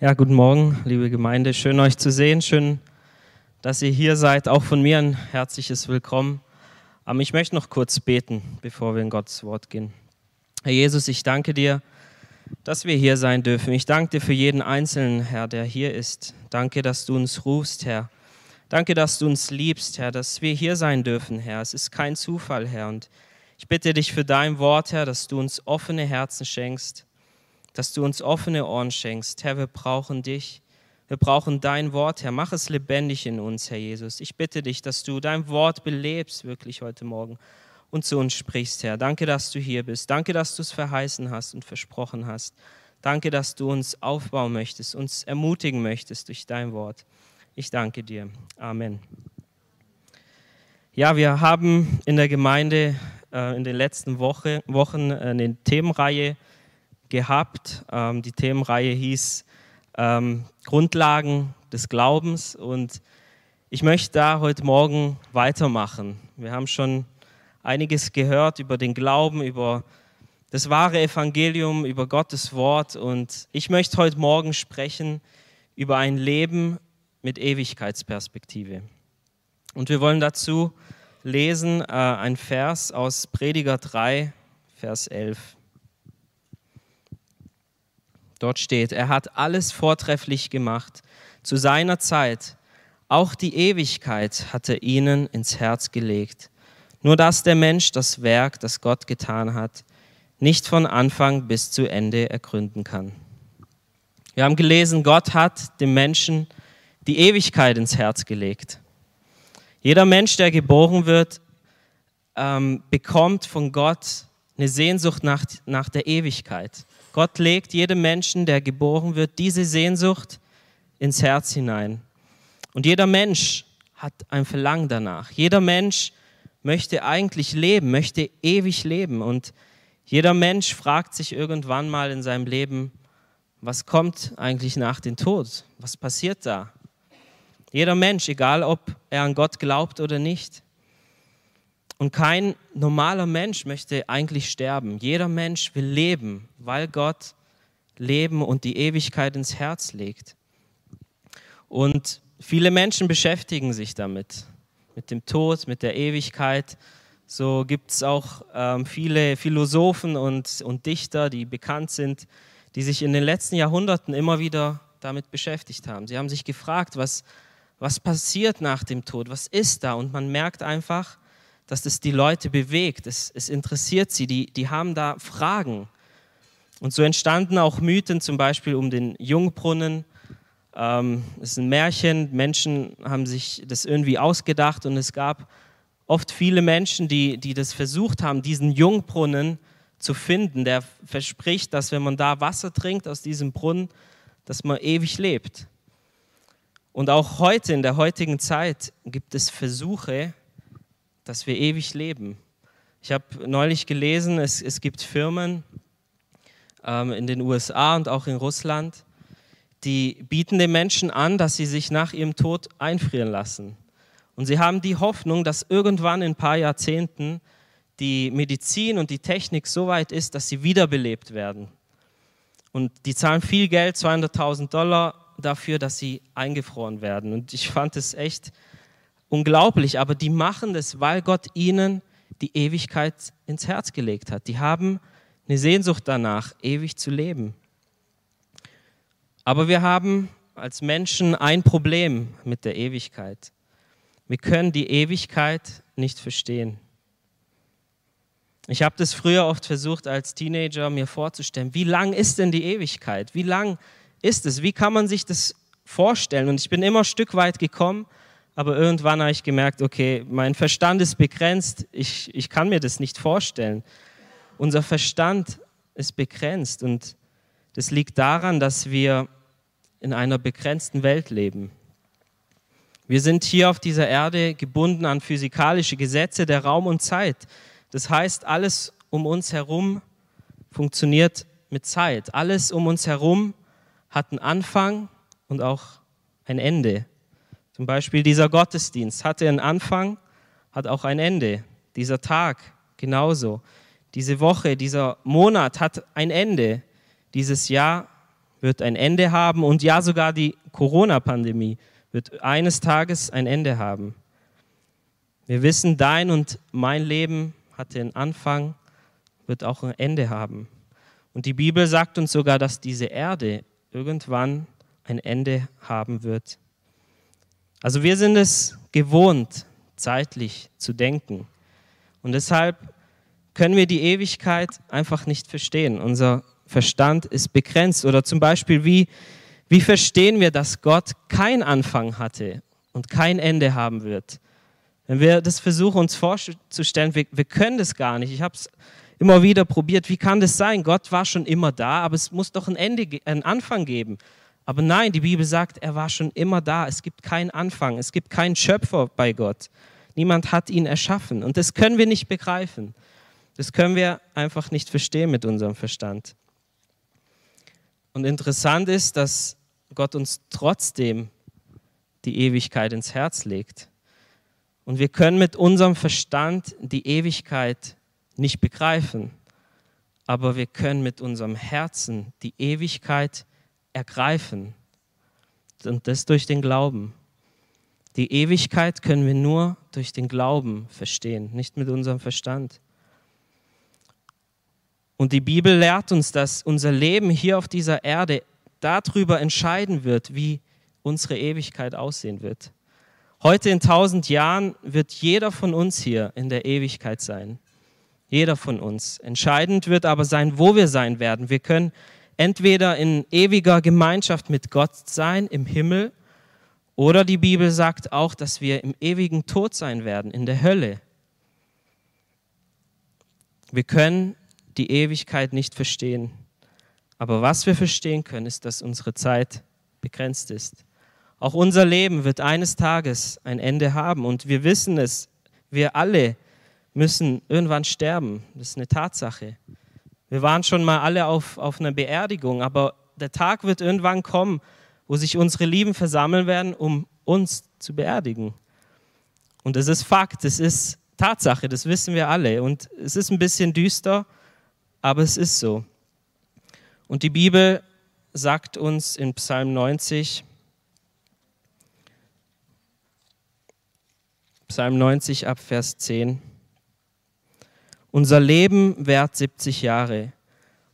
Ja, guten Morgen, liebe Gemeinde. Schön euch zu sehen. Schön, dass ihr hier seid. Auch von mir ein herzliches Willkommen. Aber ich möchte noch kurz beten, bevor wir in Gottes Wort gehen. Herr Jesus, ich danke dir, dass wir hier sein dürfen. Ich danke dir für jeden Einzelnen, Herr, der hier ist. Danke, dass du uns rufst, Herr. Danke, dass du uns liebst, Herr, dass wir hier sein dürfen, Herr. Es ist kein Zufall, Herr. Und ich bitte dich für dein Wort, Herr, dass du uns offene Herzen schenkst dass du uns offene Ohren schenkst. Herr, wir brauchen dich. Wir brauchen dein Wort, Herr. Mach es lebendig in uns, Herr Jesus. Ich bitte dich, dass du dein Wort belebst, wirklich heute Morgen und zu uns sprichst, Herr. Danke, dass du hier bist. Danke, dass du es verheißen hast und versprochen hast. Danke, dass du uns aufbauen möchtest, uns ermutigen möchtest durch dein Wort. Ich danke dir. Amen. Ja, wir haben in der Gemeinde äh, in den letzten Woche, Wochen eine Themenreihe gehabt. Ähm, die Themenreihe hieß ähm, Grundlagen des Glaubens und ich möchte da heute Morgen weitermachen. Wir haben schon einiges gehört über den Glauben, über das wahre Evangelium, über Gottes Wort und ich möchte heute Morgen sprechen über ein Leben mit Ewigkeitsperspektive. Und wir wollen dazu lesen äh, ein Vers aus Prediger 3, Vers 11. Dort steht, er hat alles vortrefflich gemacht. Zu seiner Zeit, auch die Ewigkeit hat er ihnen ins Herz gelegt. Nur dass der Mensch das Werk, das Gott getan hat, nicht von Anfang bis zu Ende ergründen kann. Wir haben gelesen, Gott hat dem Menschen die Ewigkeit ins Herz gelegt. Jeder Mensch, der geboren wird, ähm, bekommt von Gott eine Sehnsucht nach, nach der Ewigkeit. Gott legt jedem Menschen, der geboren wird, diese Sehnsucht ins Herz hinein. Und jeder Mensch hat ein Verlangen danach. Jeder Mensch möchte eigentlich leben, möchte ewig leben. Und jeder Mensch fragt sich irgendwann mal in seinem Leben, was kommt eigentlich nach dem Tod? Was passiert da? Jeder Mensch, egal ob er an Gott glaubt oder nicht. Und kein normaler Mensch möchte eigentlich sterben. Jeder Mensch will leben, weil Gott Leben und die Ewigkeit ins Herz legt. Und viele Menschen beschäftigen sich damit, mit dem Tod, mit der Ewigkeit. So gibt es auch ähm, viele Philosophen und, und Dichter, die bekannt sind, die sich in den letzten Jahrhunderten immer wieder damit beschäftigt haben. Sie haben sich gefragt, was, was passiert nach dem Tod, was ist da? Und man merkt einfach, dass das die Leute bewegt. Es, es interessiert sie, die, die haben da Fragen. Und so entstanden auch Mythen, zum Beispiel um den Jungbrunnen. Ähm, es ist ein Märchen, Menschen haben sich das irgendwie ausgedacht und es gab oft viele Menschen, die, die das versucht haben, diesen Jungbrunnen zu finden, der verspricht, dass wenn man da Wasser trinkt aus diesem Brunnen, dass man ewig lebt. Und auch heute, in der heutigen Zeit, gibt es Versuche, dass wir ewig leben. Ich habe neulich gelesen, es, es gibt Firmen ähm, in den USA und auch in Russland, die bieten den Menschen an, dass sie sich nach ihrem Tod einfrieren lassen. Und sie haben die Hoffnung, dass irgendwann in ein paar Jahrzehnten die Medizin und die Technik so weit ist, dass sie wiederbelebt werden. Und die zahlen viel Geld, 200.000 Dollar dafür, dass sie eingefroren werden. Und ich fand es echt unglaublich, aber die machen das, weil Gott ihnen die Ewigkeit ins Herz gelegt hat. Die haben eine Sehnsucht danach, ewig zu leben. Aber wir haben als Menschen ein Problem mit der Ewigkeit. Wir können die Ewigkeit nicht verstehen. Ich habe das früher oft versucht, als Teenager mir vorzustellen, wie lang ist denn die Ewigkeit? Wie lang ist es? Wie kann man sich das vorstellen? Und ich bin immer ein Stück weit gekommen, aber irgendwann habe ich gemerkt, okay, mein Verstand ist begrenzt, ich, ich kann mir das nicht vorstellen. Unser Verstand ist begrenzt und das liegt daran, dass wir in einer begrenzten Welt leben. Wir sind hier auf dieser Erde gebunden an physikalische Gesetze der Raum und Zeit. Das heißt, alles um uns herum funktioniert mit Zeit. Alles um uns herum hat einen Anfang und auch ein Ende. Zum Beispiel dieser Gottesdienst hatte einen Anfang, hat auch ein Ende. Dieser Tag genauso. Diese Woche, dieser Monat hat ein Ende. Dieses Jahr wird ein Ende haben und ja sogar die Corona-Pandemie wird eines Tages ein Ende haben. Wir wissen, dein und mein Leben hatte einen Anfang, wird auch ein Ende haben. Und die Bibel sagt uns sogar, dass diese Erde irgendwann ein Ende haben wird. Also wir sind es gewohnt, zeitlich zu denken. Und deshalb können wir die Ewigkeit einfach nicht verstehen. Unser Verstand ist begrenzt. Oder zum Beispiel, wie, wie verstehen wir, dass Gott kein Anfang hatte und kein Ende haben wird? Wenn wir das versuchen, uns vorzustellen, wir, wir können das gar nicht. Ich habe es immer wieder probiert. Wie kann das sein? Gott war schon immer da, aber es muss doch ein Ende, einen Anfang geben. Aber nein, die Bibel sagt, er war schon immer da. Es gibt keinen Anfang. Es gibt keinen Schöpfer bei Gott. Niemand hat ihn erschaffen. Und das können wir nicht begreifen. Das können wir einfach nicht verstehen mit unserem Verstand. Und interessant ist, dass Gott uns trotzdem die Ewigkeit ins Herz legt. Und wir können mit unserem Verstand die Ewigkeit nicht begreifen, aber wir können mit unserem Herzen die Ewigkeit ergreifen. Und das durch den Glauben. Die Ewigkeit können wir nur durch den Glauben verstehen, nicht mit unserem Verstand. Und die Bibel lehrt uns, dass unser Leben hier auf dieser Erde darüber entscheiden wird, wie unsere Ewigkeit aussehen wird. Heute in tausend Jahren wird jeder von uns hier in der Ewigkeit sein. Jeder von uns. Entscheidend wird aber sein, wo wir sein werden. Wir können entweder in ewiger Gemeinschaft mit Gott sein im Himmel oder die Bibel sagt auch, dass wir im ewigen Tod sein werden, in der Hölle. Wir können die Ewigkeit nicht verstehen. Aber was wir verstehen können, ist, dass unsere Zeit begrenzt ist. Auch unser Leben wird eines Tages ein Ende haben und wir wissen es, wir alle müssen irgendwann sterben. Das ist eine Tatsache. Wir waren schon mal alle auf, auf einer Beerdigung, aber der Tag wird irgendwann kommen, wo sich unsere Lieben versammeln werden, um uns zu beerdigen. Und es ist Fakt, es ist Tatsache, das wissen wir alle. Und es ist ein bisschen düster, aber es ist so. Und die Bibel sagt uns in Psalm 90, Psalm 90 ab Vers 10, unser Leben währt 70 Jahre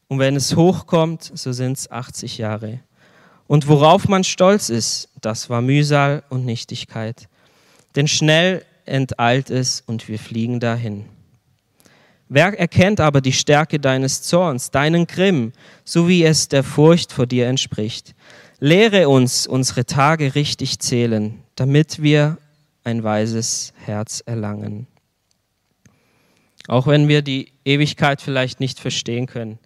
und wenn es hochkommt, so sind es 80 Jahre. Und worauf man stolz ist, das war Mühsal und Nichtigkeit. Denn schnell enteilt es und wir fliegen dahin. Wer erkennt aber die Stärke deines Zorns, deinen Grimm, so wie es der Furcht vor dir entspricht? Lehre uns unsere Tage richtig zählen, damit wir ein weises Herz erlangen. Auch wenn wir die Ewigkeit vielleicht nicht verstehen können,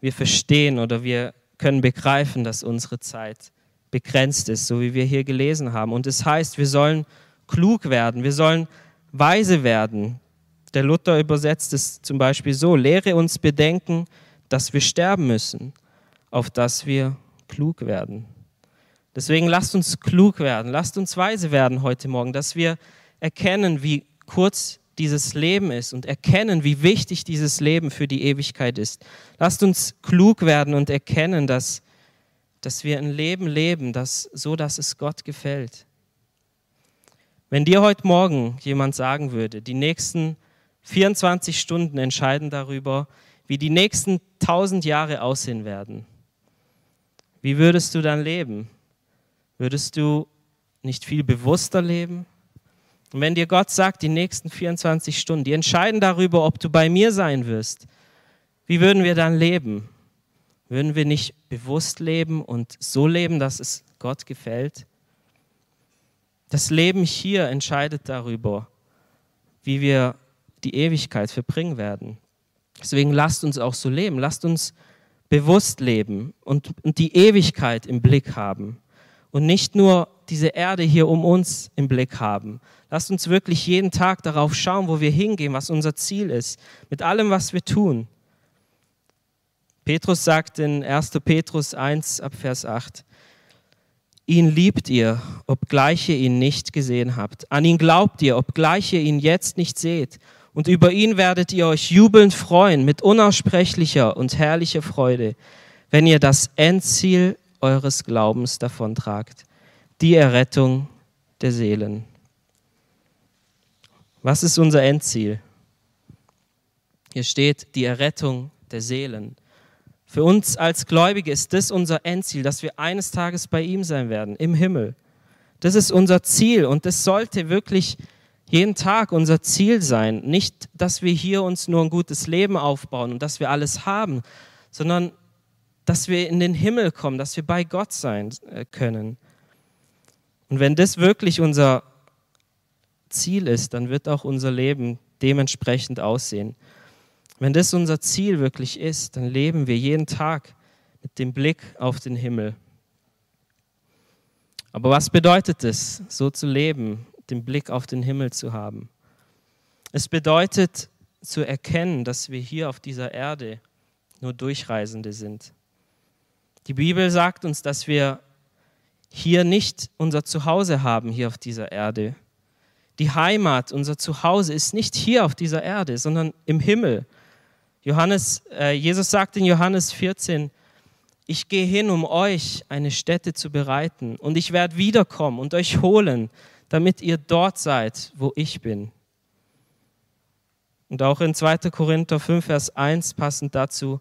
wir verstehen oder wir können begreifen, dass unsere Zeit begrenzt ist, so wie wir hier gelesen haben. Und es das heißt, wir sollen klug werden, wir sollen weise werden, der Luther übersetzt es zum Beispiel so, lehre uns bedenken, dass wir sterben müssen, auf dass wir klug werden. Deswegen lasst uns klug werden, lasst uns weise werden heute Morgen, dass wir erkennen, wie kurz dieses Leben ist und erkennen, wie wichtig dieses Leben für die Ewigkeit ist. Lasst uns klug werden und erkennen, dass, dass wir ein Leben leben, das, so dass es Gott gefällt. Wenn dir heute Morgen jemand sagen würde, die nächsten 24 Stunden entscheiden darüber, wie die nächsten 1000 Jahre aussehen werden. Wie würdest du dann leben? Würdest du nicht viel bewusster leben? Und wenn dir Gott sagt, die nächsten 24 Stunden, die entscheiden darüber, ob du bei mir sein wirst, wie würden wir dann leben? Würden wir nicht bewusst leben und so leben, dass es Gott gefällt? Das Leben hier entscheidet darüber, wie wir die Ewigkeit verbringen werden. Deswegen lasst uns auch so leben, lasst uns bewusst leben und, und die Ewigkeit im Blick haben und nicht nur diese Erde hier um uns im Blick haben. Lasst uns wirklich jeden Tag darauf schauen, wo wir hingehen, was unser Ziel ist, mit allem, was wir tun. Petrus sagt in 1. Petrus 1 ab Vers 8, Ihn liebt ihr, obgleich ihr ihn nicht gesehen habt. An ihn glaubt ihr, obgleich ihr ihn jetzt nicht seht und über ihn werdet ihr euch jubelnd freuen mit unaussprechlicher und herrlicher Freude, wenn ihr das Endziel eures Glaubens davontragt, die Errettung der Seelen. Was ist unser Endziel? Hier steht die Errettung der Seelen. Für uns als Gläubige ist das unser Endziel, dass wir eines Tages bei ihm sein werden, im Himmel. Das ist unser Ziel und das sollte wirklich jeden Tag unser Ziel sein. Nicht, dass wir hier uns nur ein gutes Leben aufbauen und dass wir alles haben, sondern dass wir in den Himmel kommen, dass wir bei Gott sein äh, können. Und wenn das wirklich unser Ziel ist, dann wird auch unser Leben dementsprechend aussehen. Wenn das unser Ziel wirklich ist, dann leben wir jeden Tag mit dem Blick auf den Himmel. Aber was bedeutet es, so zu leben, den Blick auf den Himmel zu haben? Es bedeutet zu erkennen, dass wir hier auf dieser Erde nur Durchreisende sind. Die Bibel sagt uns, dass wir hier nicht unser Zuhause haben, hier auf dieser Erde. Die Heimat, unser Zuhause ist nicht hier auf dieser Erde, sondern im Himmel. Johannes, äh, Jesus sagt in Johannes 14, ich gehe hin, um euch eine Stätte zu bereiten und ich werde wiederkommen und euch holen, damit ihr dort seid, wo ich bin. Und auch in 2. Korinther 5, Vers 1 passend dazu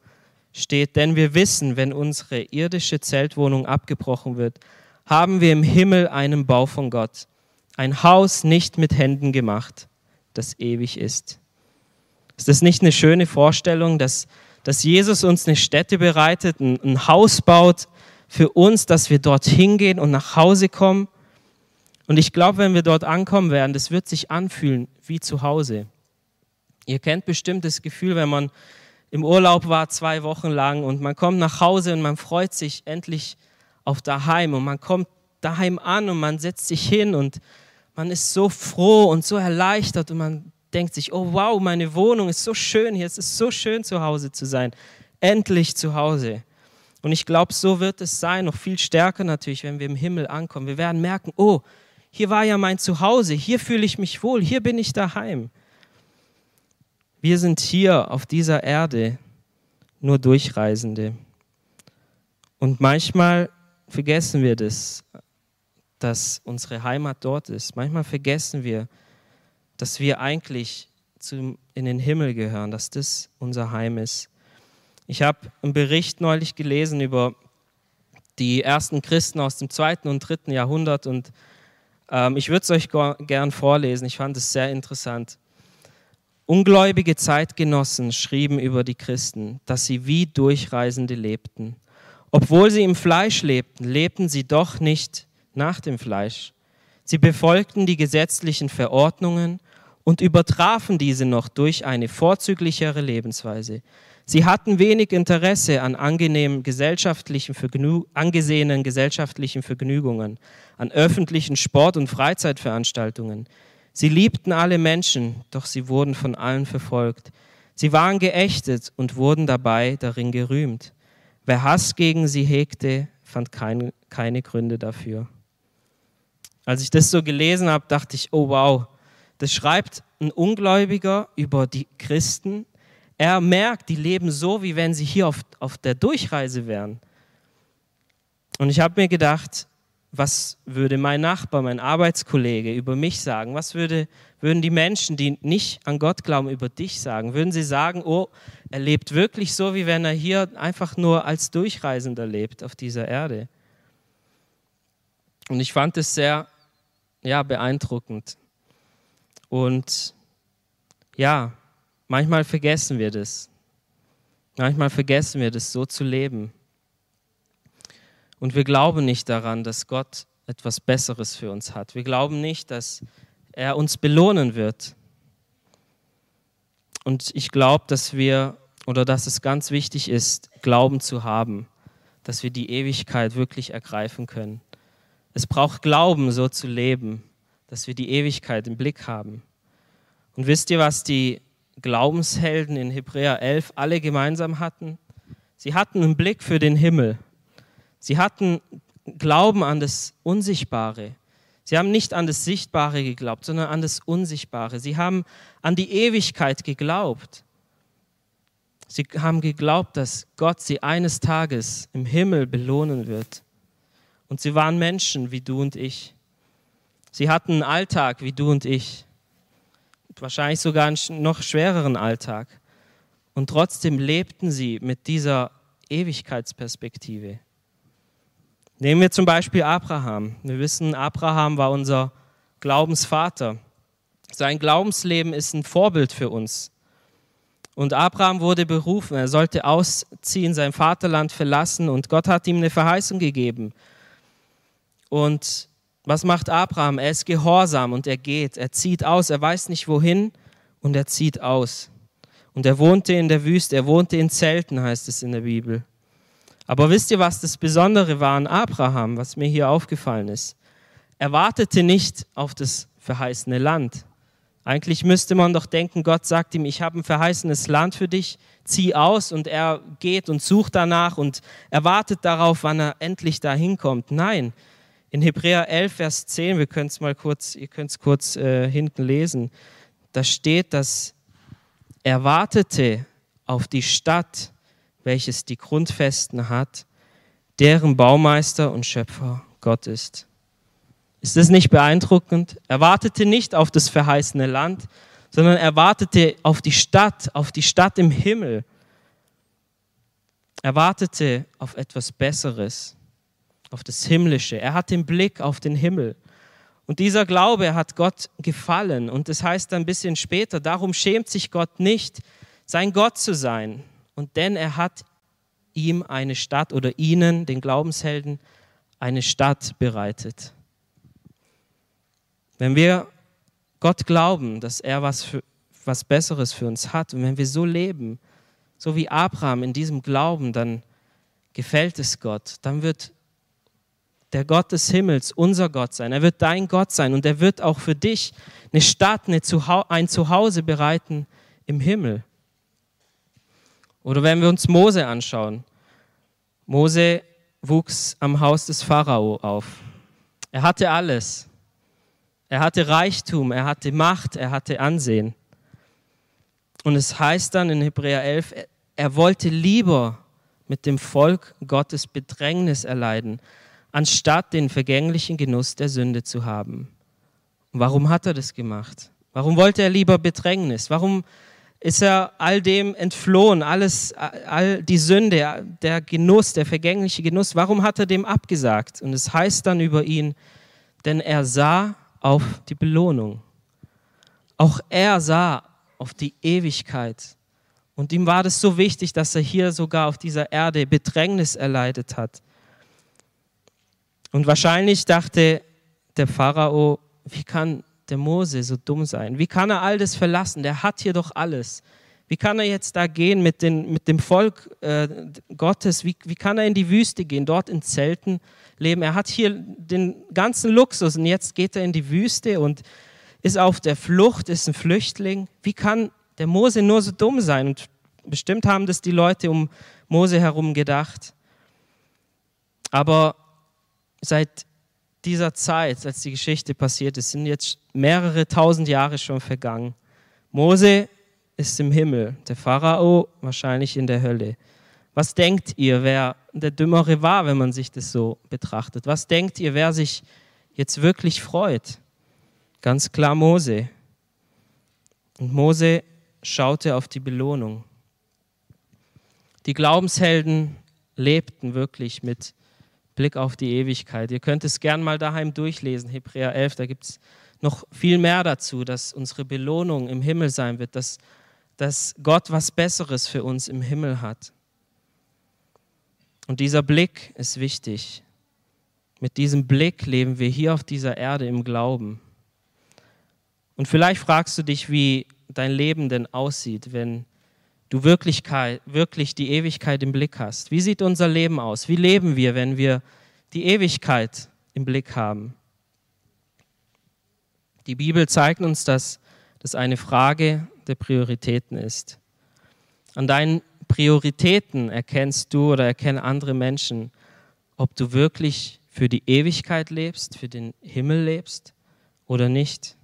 steht, denn wir wissen, wenn unsere irdische Zeltwohnung abgebrochen wird, haben wir im Himmel einen Bau von Gott, ein Haus nicht mit Händen gemacht, das ewig ist. Ist das nicht eine schöne Vorstellung, dass, dass Jesus uns eine Stätte bereitet, ein, ein Haus baut für uns, dass wir dort hingehen und nach Hause kommen? Und ich glaube, wenn wir dort ankommen werden, das wird sich anfühlen wie zu Hause. Ihr kennt bestimmt das Gefühl, wenn man im Urlaub war, zwei Wochen lang, und man kommt nach Hause und man freut sich endlich auf daheim und man kommt daheim an und man setzt sich hin und man ist so froh und so erleichtert und man denkt sich, oh wow, meine Wohnung ist so schön hier, es ist so schön zu Hause zu sein, endlich zu Hause. Und ich glaube, so wird es sein, noch viel stärker natürlich, wenn wir im Himmel ankommen. Wir werden merken, oh, hier war ja mein Zuhause, hier fühle ich mich wohl, hier bin ich daheim. Wir sind hier auf dieser Erde nur Durchreisende. Und manchmal vergessen wir das, dass unsere Heimat dort ist. Manchmal vergessen wir, dass wir eigentlich zum, in den Himmel gehören, dass das unser Heim ist. Ich habe einen Bericht neulich gelesen über die ersten Christen aus dem zweiten und dritten Jahrhundert und ähm, ich würde es euch gern vorlesen. Ich fand es sehr interessant. Ungläubige Zeitgenossen schrieben über die Christen, dass sie wie Durchreisende lebten. Obwohl sie im Fleisch lebten, lebten sie doch nicht nach dem Fleisch. Sie befolgten die gesetzlichen Verordnungen und übertrafen diese noch durch eine vorzüglichere Lebensweise. Sie hatten wenig Interesse an angenehmen gesellschaftlichen Vergnü angesehenen gesellschaftlichen Vergnügungen, an öffentlichen Sport- und Freizeitveranstaltungen. Sie liebten alle Menschen, doch sie wurden von allen verfolgt. Sie waren geächtet und wurden dabei darin gerühmt. Wer Hass gegen sie hegte, fand kein, keine Gründe dafür. Als ich das so gelesen habe, dachte ich, oh wow, das schreibt ein Ungläubiger über die Christen. Er merkt, die leben so, wie wenn sie hier auf, auf der Durchreise wären. Und ich habe mir gedacht, was würde mein Nachbar, mein Arbeitskollege über mich sagen? Was würde, würden die Menschen, die nicht an Gott glauben, über dich sagen? Würden sie sagen, oh, er lebt wirklich so, wie wenn er hier einfach nur als Durchreisender lebt auf dieser Erde? Und ich fand es sehr ja, beeindruckend. Und ja, manchmal vergessen wir das. Manchmal vergessen wir das, so zu leben. Und wir glauben nicht daran, dass Gott etwas Besseres für uns hat. Wir glauben nicht, dass er uns belohnen wird. Und ich glaube, dass wir oder dass es ganz wichtig ist, Glauben zu haben, dass wir die Ewigkeit wirklich ergreifen können. Es braucht Glauben, so zu leben, dass wir die Ewigkeit im Blick haben. Und wisst ihr, was die Glaubenshelden in Hebräer 11 alle gemeinsam hatten? Sie hatten einen Blick für den Himmel. Sie hatten Glauben an das Unsichtbare. Sie haben nicht an das Sichtbare geglaubt, sondern an das Unsichtbare. Sie haben an die Ewigkeit geglaubt. Sie haben geglaubt, dass Gott sie eines Tages im Himmel belohnen wird Und sie waren Menschen wie du und ich. Sie hatten einen Alltag wie du und ich. Wahrscheinlich sogar einen noch schwereren Alltag. Und trotzdem lebten sie mit dieser Ewigkeitsperspektive. Nehmen wir zum Beispiel Abraham. Wir wissen, Abraham war unser Glaubensvater. Sein Glaubensleben ist ein Vorbild für uns. Und Abraham wurde berufen, er sollte ausziehen, sein Vaterland verlassen und Gott hat ihm eine Verheißung gegeben. Und was macht Abraham? Er ist gehorsam und er geht, er zieht aus, er weiß nicht wohin und er zieht aus. Und er wohnte in der Wüste, er wohnte in Zelten, heißt es in der Bibel. Aber wisst ihr, was das Besondere war an Abraham, was mir hier aufgefallen ist? Er wartete nicht auf das verheißene Land. Eigentlich müsste man doch denken, Gott sagt ihm, ich habe ein verheißenes Land für dich, zieh aus und er geht und sucht danach und er wartet darauf, wann er endlich da hinkommt. Nein, in Hebräer 11, Vers 10, wir können es mal kurz, ihr könnt es kurz äh, hinten lesen, da steht, dass er wartete auf die Stadt, welches die Grundfesten hat, deren Baumeister und Schöpfer Gott ist. Ist das nicht beeindruckend? Er wartete nicht auf das verheißene Land, sondern er wartete auf die Stadt, auf die Stadt im Himmel. Er wartete auf etwas Besseres, auf das Himmlische. Er hat den Blick auf den Himmel. Und dieser Glaube hat Gott gefallen. Und das heißt ein bisschen später, darum schämt sich Gott nicht, sein Gott zu sein. Und denn er hat ihm eine Stadt oder ihnen, den Glaubenshelden, eine Stadt bereitet. Wenn wir Gott glauben, dass er was, für, was Besseres für uns hat und wenn wir so leben, so wie Abraham in diesem Glauben, dann gefällt es Gott. Dann wird der Gott des Himmels unser Gott sein. Er wird dein Gott sein und er wird auch für dich eine Stadt, eine Zuha ein Zuhause bereiten im Himmel. Oder wenn wir uns Mose anschauen. Mose wuchs am Haus des Pharao auf. Er hatte alles. Er hatte Reichtum, er hatte Macht, er hatte Ansehen. Und es heißt dann in Hebräer 11, er wollte lieber mit dem Volk Gottes Bedrängnis erleiden, anstatt den vergänglichen Genuss der Sünde zu haben. Warum hat er das gemacht? Warum wollte er lieber Bedrängnis? Warum ist er all dem entflohen, alles, all die Sünde, der Genuss, der vergängliche Genuss? Warum hat er dem abgesagt? Und es heißt dann über ihn, denn er sah auf die Belohnung. Auch er sah auf die Ewigkeit. Und ihm war das so wichtig, dass er hier sogar auf dieser Erde Bedrängnis erleidet hat. Und wahrscheinlich dachte der Pharao, wie kann der Mose so dumm sein? Wie kann er all das verlassen? Der hat hier doch alles. Wie kann er jetzt da gehen mit, den, mit dem Volk äh, Gottes? Wie, wie kann er in die Wüste gehen, dort in Zelten leben? Er hat hier den ganzen Luxus und jetzt geht er in die Wüste und ist auf der Flucht, ist ein Flüchtling. Wie kann der Mose nur so dumm sein? Und bestimmt haben das die Leute um Mose herum gedacht. Aber seit dieser Zeit, als die Geschichte passiert ist, sind jetzt mehrere tausend Jahre schon vergangen. Mose ist im Himmel, der Pharao wahrscheinlich in der Hölle. Was denkt ihr, wer der Dümmere war, wenn man sich das so betrachtet? Was denkt ihr, wer sich jetzt wirklich freut? Ganz klar Mose. Und Mose schaute auf die Belohnung. Die Glaubenshelden lebten wirklich mit Blick auf die Ewigkeit. Ihr könnt es gern mal daheim durchlesen, Hebräer 11, da gibt es noch viel mehr dazu, dass unsere Belohnung im Himmel sein wird, dass dass Gott was Besseres für uns im Himmel hat. Und dieser Blick ist wichtig. Mit diesem Blick leben wir hier auf dieser Erde im Glauben. Und vielleicht fragst du dich, wie dein Leben denn aussieht, wenn du Wirklichkeit, wirklich die Ewigkeit im Blick hast. Wie sieht unser Leben aus? Wie leben wir, wenn wir die Ewigkeit im Blick haben? Die Bibel zeigt uns, dass das eine Frage der Prioritäten ist. An deinen Prioritäten erkennst du oder erkennen andere Menschen, ob du wirklich für die Ewigkeit lebst, für den Himmel lebst oder nicht.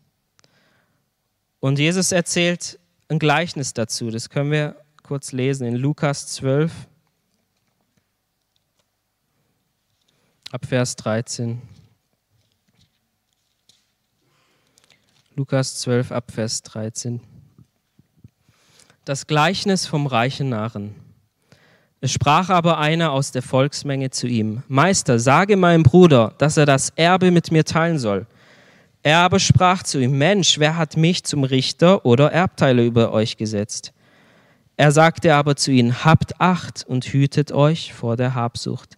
Und Jesus erzählt ein Gleichnis dazu, das können wir kurz lesen in Lukas 12. ab Vers 13. Lukas 12 ab Vers 13. Das Gleichnis vom reichen Narren. Es sprach aber einer aus der Volksmenge zu ihm, Meister, sage meinem Bruder, dass er das Erbe mit mir teilen soll. Er aber sprach zu ihm, Mensch, wer hat mich zum Richter oder Erbteile über euch gesetzt? Er sagte aber zu ihnen, habt Acht und hütet euch vor der Habsucht.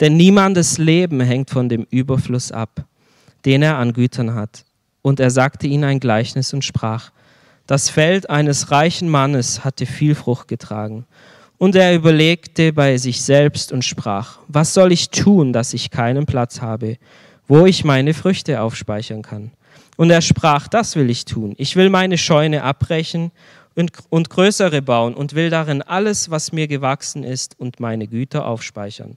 Denn niemandes Leben hängt von dem Überfluss ab, den er an Gütern hat. Und er sagte ihnen ein Gleichnis und sprach, das Feld eines reichen Mannes hatte viel Frucht getragen. Und er überlegte bei sich selbst und sprach, was soll ich tun, dass ich keinen Platz habe, wo ich meine Früchte aufspeichern kann? Und er sprach, das will ich tun. Ich will meine Scheune abbrechen und, und größere bauen und will darin alles, was mir gewachsen ist, und meine Güter aufspeichern.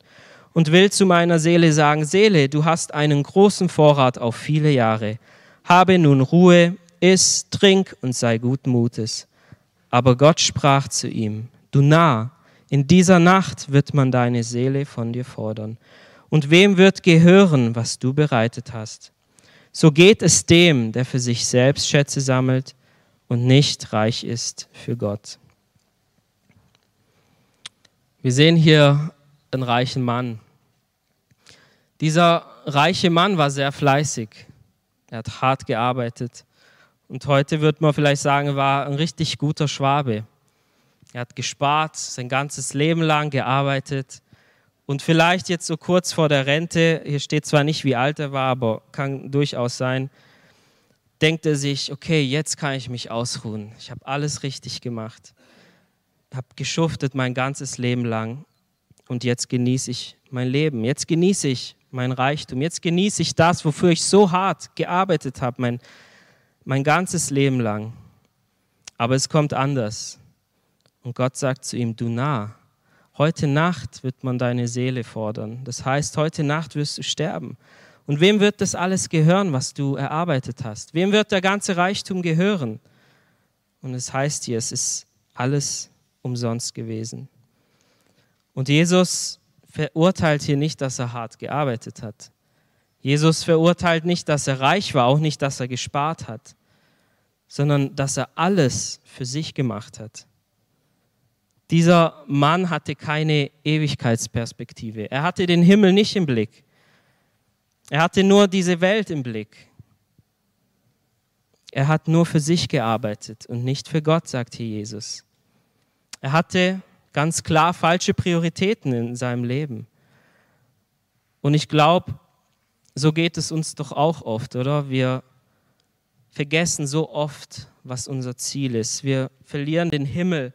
Und will zu meiner Seele sagen, Seele, du hast einen großen Vorrat auf viele Jahre. Habe nun Ruhe, iss, trink und sei guten Mutes. Aber Gott sprach zu ihm, Du Narr, in dieser Nacht wird man deine Seele von dir fordern. Und wem wird gehören, was du bereitet hast? So geht es dem, der für sich selbst Schätze sammelt und nicht reich ist für Gott. Wir sehen hier einen reichen Mann. Dieser reiche Mann war sehr fleißig. Er hat hart gearbeitet. Und heute wird man vielleicht sagen, war ein richtig guter Schwabe. Er hat gespart, sein ganzes Leben lang gearbeitet. Und vielleicht jetzt so kurz vor der Rente, hier steht zwar nicht, wie alt er war, aber kann durchaus sein, denkt er sich, okay, jetzt kann ich mich ausruhen. Ich habe alles richtig gemacht. Habe geschuftet mein ganzes Leben lang. Und jetzt genieße ich mein Leben. Jetzt genieße ich mein Reichtum. Jetzt genieße ich das, wofür ich so hart gearbeitet habe, mein, mein ganzes Leben lang. Aber es kommt anders. Und Gott sagt zu ihm, du nah, heute Nacht wird man deine Seele fordern. Das heißt, heute Nacht wirst du sterben. Und wem wird das alles gehören, was du erarbeitet hast? Wem wird der ganze Reichtum gehören? Und es heißt hier, es ist alles umsonst gewesen. Und Jesus verurteilt hier nicht, dass er hart gearbeitet hat. Jesus verurteilt nicht, dass er reich war, auch nicht, dass er gespart hat, sondern dass er alles für sich gemacht hat. Dieser Mann hatte keine Ewigkeitsperspektive. Er hatte den Himmel nicht im Blick. Er hatte nur diese Welt im Blick. Er hat nur für sich gearbeitet und nicht für Gott, sagt hier Jesus. Er hatte ganz klar falsche Prioritäten in seinem Leben. Und ich glaube, so geht es uns doch auch oft, oder? Wir vergessen so oft, was unser Ziel ist. Wir verlieren den Himmel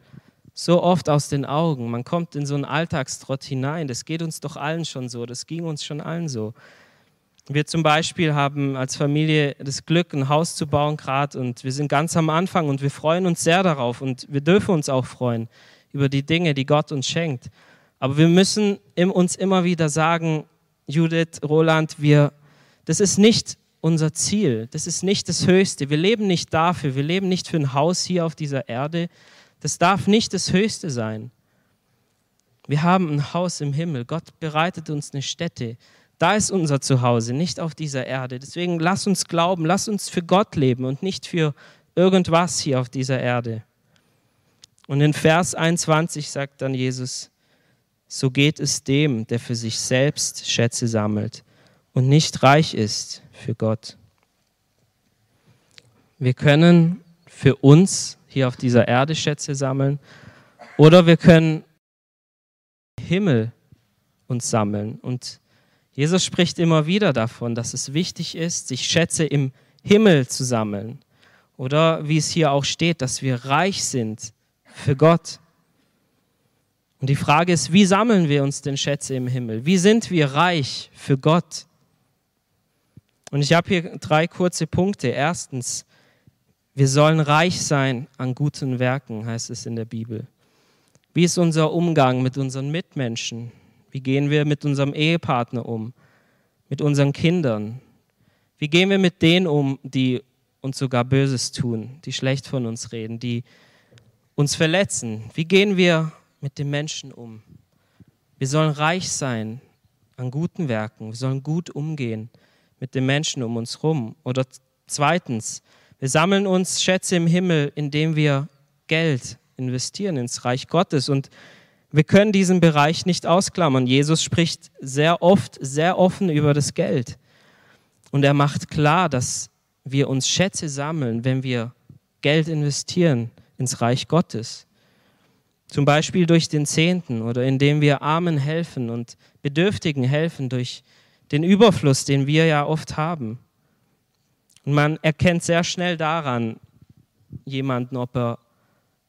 so oft aus den Augen. Man kommt in so einen Alltagstrott hinein. Das geht uns doch allen schon so. Das ging uns schon allen so. Wir zum Beispiel haben als Familie das Glück, ein Haus zu bauen gerade und wir sind ganz am Anfang und wir freuen uns sehr darauf und wir dürfen uns auch freuen über die Dinge, die Gott uns schenkt. Aber wir müssen uns immer wieder sagen, Judith, Roland, wir, das ist nicht unser Ziel, das ist nicht das Höchste. Wir leben nicht dafür, wir leben nicht für ein Haus hier auf dieser Erde. Das darf nicht das Höchste sein. Wir haben ein Haus im Himmel. Gott bereitet uns eine Stätte. Da ist unser Zuhause, nicht auf dieser Erde. Deswegen lass uns glauben, lass uns für Gott leben und nicht für irgendwas hier auf dieser Erde. Und in Vers 21 sagt dann Jesus, so geht es dem, der für sich selbst Schätze sammelt und nicht reich ist für Gott. Wir können für uns hier auf dieser Erde Schätze sammeln oder wir können Himmel uns sammeln und Jesus spricht immer wieder davon, dass es wichtig ist, sich Schätze im Himmel zu sammeln. Oder wie es hier auch steht, dass wir reich sind für Gott. Und die Frage ist, wie sammeln wir uns denn Schätze im Himmel? Wie sind wir reich für Gott? Und ich habe hier drei kurze Punkte. Erstens, wir sollen reich sein an guten Werken, heißt es in der Bibel. Wie ist unser Umgang mit unseren Mitmenschen? Wie gehen wir mit unserem Ehepartner um? Mit unseren Kindern? Wie gehen wir mit denen um, die uns sogar Böses tun, die schlecht von uns reden, die uns verletzen? Wie gehen wir mit den Menschen um? Wir sollen reich sein an guten Werken. Wir sollen gut umgehen mit den Menschen um uns herum. Oder zweitens, wir sammeln uns Schätze im Himmel, indem wir Geld investieren ins Reich Gottes. Und wir können diesen Bereich nicht ausklammern. Jesus spricht sehr oft, sehr offen über das Geld. Und er macht klar, dass wir uns Schätze sammeln, wenn wir Geld investieren ins Reich Gottes. Zum Beispiel durch den Zehnten oder indem wir Armen helfen und Bedürftigen helfen durch den Überfluss, den wir ja oft haben. Und man erkennt sehr schnell daran jemanden, ob er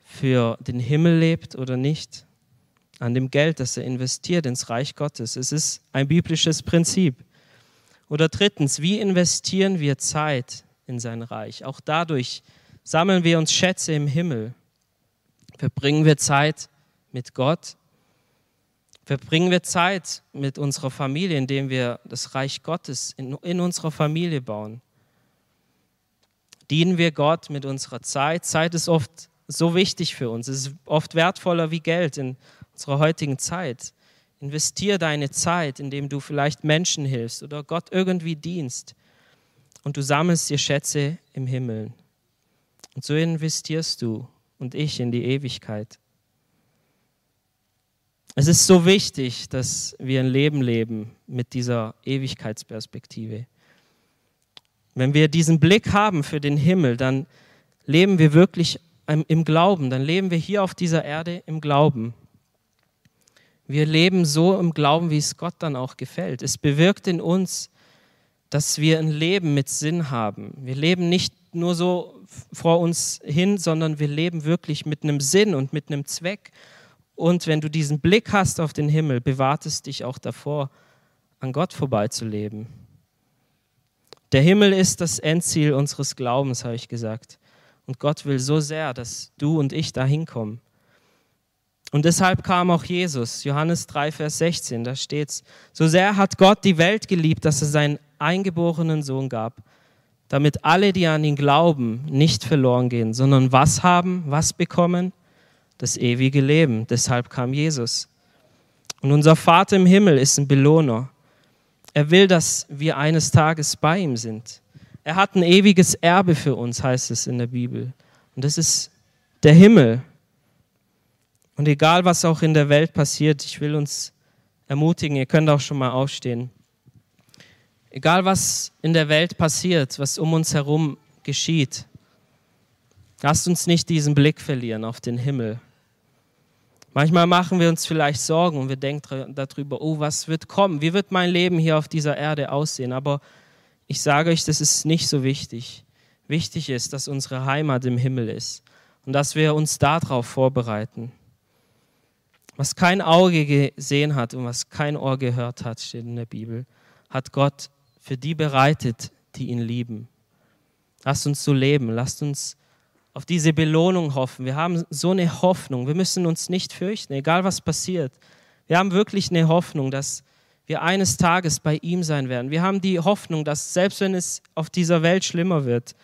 für den Himmel lebt oder nicht, an dem Geld, das er investiert ins Reich Gottes. Es ist ein biblisches Prinzip. Oder drittens, wie investieren wir Zeit in sein Reich? Auch dadurch sammeln wir uns Schätze im Himmel. Verbringen wir Zeit mit Gott? Verbringen wir Zeit mit unserer Familie, indem wir das Reich Gottes in, in unserer Familie bauen? Dienen wir Gott mit unserer Zeit? Zeit ist oft so wichtig für uns. Es ist oft wertvoller wie Geld in unserer heutigen Zeit. Investier deine Zeit, indem du vielleicht Menschen hilfst oder Gott irgendwie dienst und du sammelst dir Schätze im Himmel. Und so investierst du und ich in die Ewigkeit. Es ist so wichtig, dass wir ein Leben leben mit dieser Ewigkeitsperspektive. Wenn wir diesen Blick haben für den Himmel, dann leben wir wirklich im Glauben, dann leben wir hier auf dieser Erde im Glauben. Wir leben so im Glauben, wie es Gott dann auch gefällt. Es bewirkt in uns, dass wir ein Leben mit Sinn haben. Wir leben nicht nur so vor uns hin, sondern wir leben wirklich mit einem Sinn und mit einem Zweck. Und wenn du diesen Blick hast auf den Himmel, bewahrt es dich auch davor, an Gott vorbeizuleben. Der Himmel ist das Endziel unseres Glaubens, habe ich gesagt. Und Gott will so sehr, dass du und ich da hinkommen. Und deshalb kam auch Jesus, Johannes 3, Vers 16, da steht es, so sehr hat Gott die Welt geliebt, dass er seinen eingeborenen Sohn gab, damit alle, die an ihn glauben, nicht verloren gehen, sondern was haben, was bekommen? Das ewige Leben. Deshalb kam Jesus. Und unser Vater im Himmel ist ein Belohner. Er will, dass wir eines Tages bei ihm sind. Er hat ein ewiges Erbe für uns, heißt es in der Bibel. Und das ist der Himmel. Und egal, was auch in der Welt passiert, ich will uns ermutigen, ihr könnt auch schon mal aufstehen. Egal, was in der Welt passiert, was um uns herum geschieht, lasst uns nicht diesen Blick verlieren auf den Himmel. Manchmal machen wir uns vielleicht Sorgen und wir denken darüber, oh, was wird kommen? Wie wird mein Leben hier auf dieser Erde aussehen? Aber ich sage euch, das ist nicht so wichtig. Wichtig ist, dass unsere Heimat im Himmel ist und dass wir uns darauf vorbereiten. Was kein Auge gesehen hat und was kein Ohr gehört hat, steht in der Bibel, hat Gott für die bereitet, die ihn lieben. Lasst uns so leben, lasst uns auf diese Belohnung hoffen. Wir haben so eine Hoffnung, wir müssen uns nicht fürchten, egal was passiert. Wir haben wirklich eine Hoffnung, dass wir eines Tages bei ihm sein werden. Wir haben die Hoffnung, dass selbst wenn es auf dieser Welt schlimmer wird,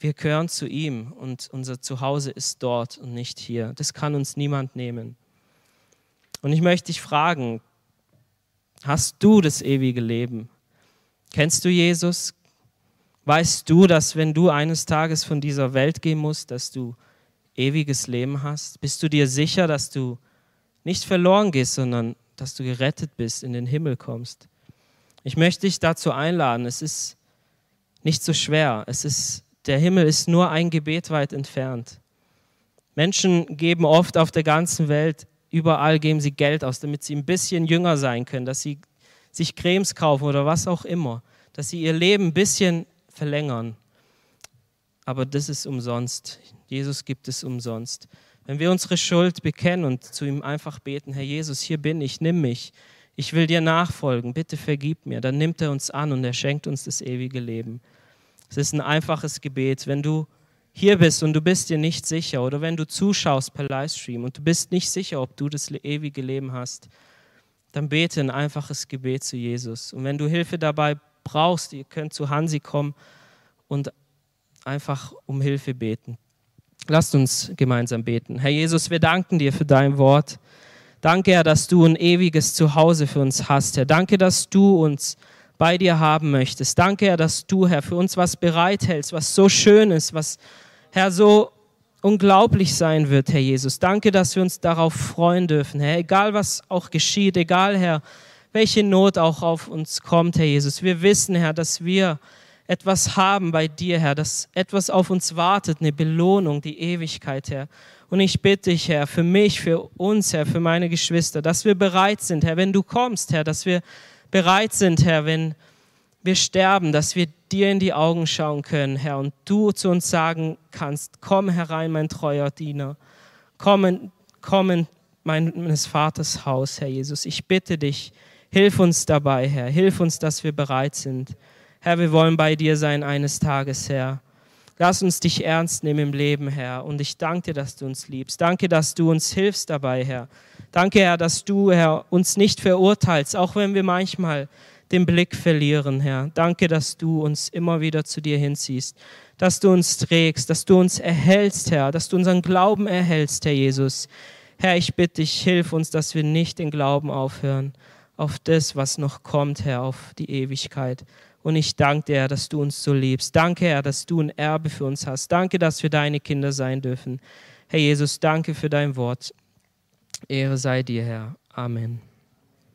wir gehören zu ihm und unser Zuhause ist dort und nicht hier. Das kann uns niemand nehmen. Und ich möchte dich fragen, hast du das ewige Leben? Kennst du Jesus? Weißt du, dass wenn du eines Tages von dieser Welt gehen musst, dass du ewiges Leben hast? Bist du dir sicher, dass du nicht verloren gehst, sondern dass du gerettet bist, in den Himmel kommst. Ich möchte dich dazu einladen. Es ist nicht so schwer. Es ist, der Himmel ist nur ein Gebet weit entfernt. Menschen geben oft auf der ganzen Welt, überall geben sie Geld aus, damit sie ein bisschen jünger sein können, dass sie sich Cremes kaufen oder was auch immer, dass sie ihr Leben ein bisschen verlängern. Aber das ist umsonst. Jesus gibt es umsonst. Wenn wir unsere Schuld bekennen und zu ihm einfach beten, Herr Jesus, hier bin ich, nimm mich, ich will dir nachfolgen, bitte vergib mir, dann nimmt er uns an und er schenkt uns das ewige Leben. Es ist ein einfaches Gebet. Wenn du hier bist und du bist dir nicht sicher oder wenn du zuschaust per Livestream und du bist nicht sicher, ob du das ewige Leben hast, dann bete ein einfaches Gebet zu Jesus. Und wenn du Hilfe dabei brauchst, ihr könnt zu Hansi kommen und einfach um Hilfe beten. Lasst uns gemeinsam beten. Herr Jesus, wir danken dir für dein Wort. Danke, Herr, dass du ein ewiges Zuhause für uns hast, Herr. Danke, dass du uns bei dir haben möchtest. Danke, Herr, dass du, Herr, für uns was bereithältst, was so schön ist, was, Herr, so unglaublich sein wird, Herr Jesus. Danke, dass wir uns darauf freuen dürfen, Herr. Egal, was auch geschieht, egal, Herr, welche Not auch auf uns kommt, Herr Jesus. Wir wissen, Herr, dass wir etwas haben bei dir, Herr, dass etwas auf uns wartet, eine Belohnung, die Ewigkeit, Herr. Und ich bitte dich, Herr, für mich, für uns, Herr, für meine Geschwister, dass wir bereit sind, Herr, wenn du kommst, Herr, dass wir bereit sind, Herr, wenn wir sterben, dass wir dir in die Augen schauen können, Herr, und du zu uns sagen kannst, komm herein, mein treuer Diener, komm, komm in meines Vaters Haus, Herr Jesus. Ich bitte dich, hilf uns dabei, Herr, hilf uns, dass wir bereit sind. Herr, wir wollen bei dir sein eines Tages, Herr. Lass uns dich ernst nehmen im Leben, Herr. Und ich danke dir, dass du uns liebst. Danke, dass du uns hilfst dabei, Herr. Danke, Herr, dass du, Herr, uns nicht verurteilst, auch wenn wir manchmal den Blick verlieren, Herr. Danke, dass du uns immer wieder zu dir hinziehst, dass du uns trägst, dass du uns erhältst, Herr, dass du unseren Glauben erhältst, Herr Jesus. Herr, ich bitte dich, hilf uns, dass wir nicht den Glauben aufhören auf das, was noch kommt, Herr, auf die Ewigkeit. Und ich danke dir, dass du uns so liebst. Danke, Herr, dass du ein Erbe für uns hast. Danke, dass wir deine Kinder sein dürfen. Herr Jesus, danke für dein Wort. Ehre sei dir, Herr. Amen.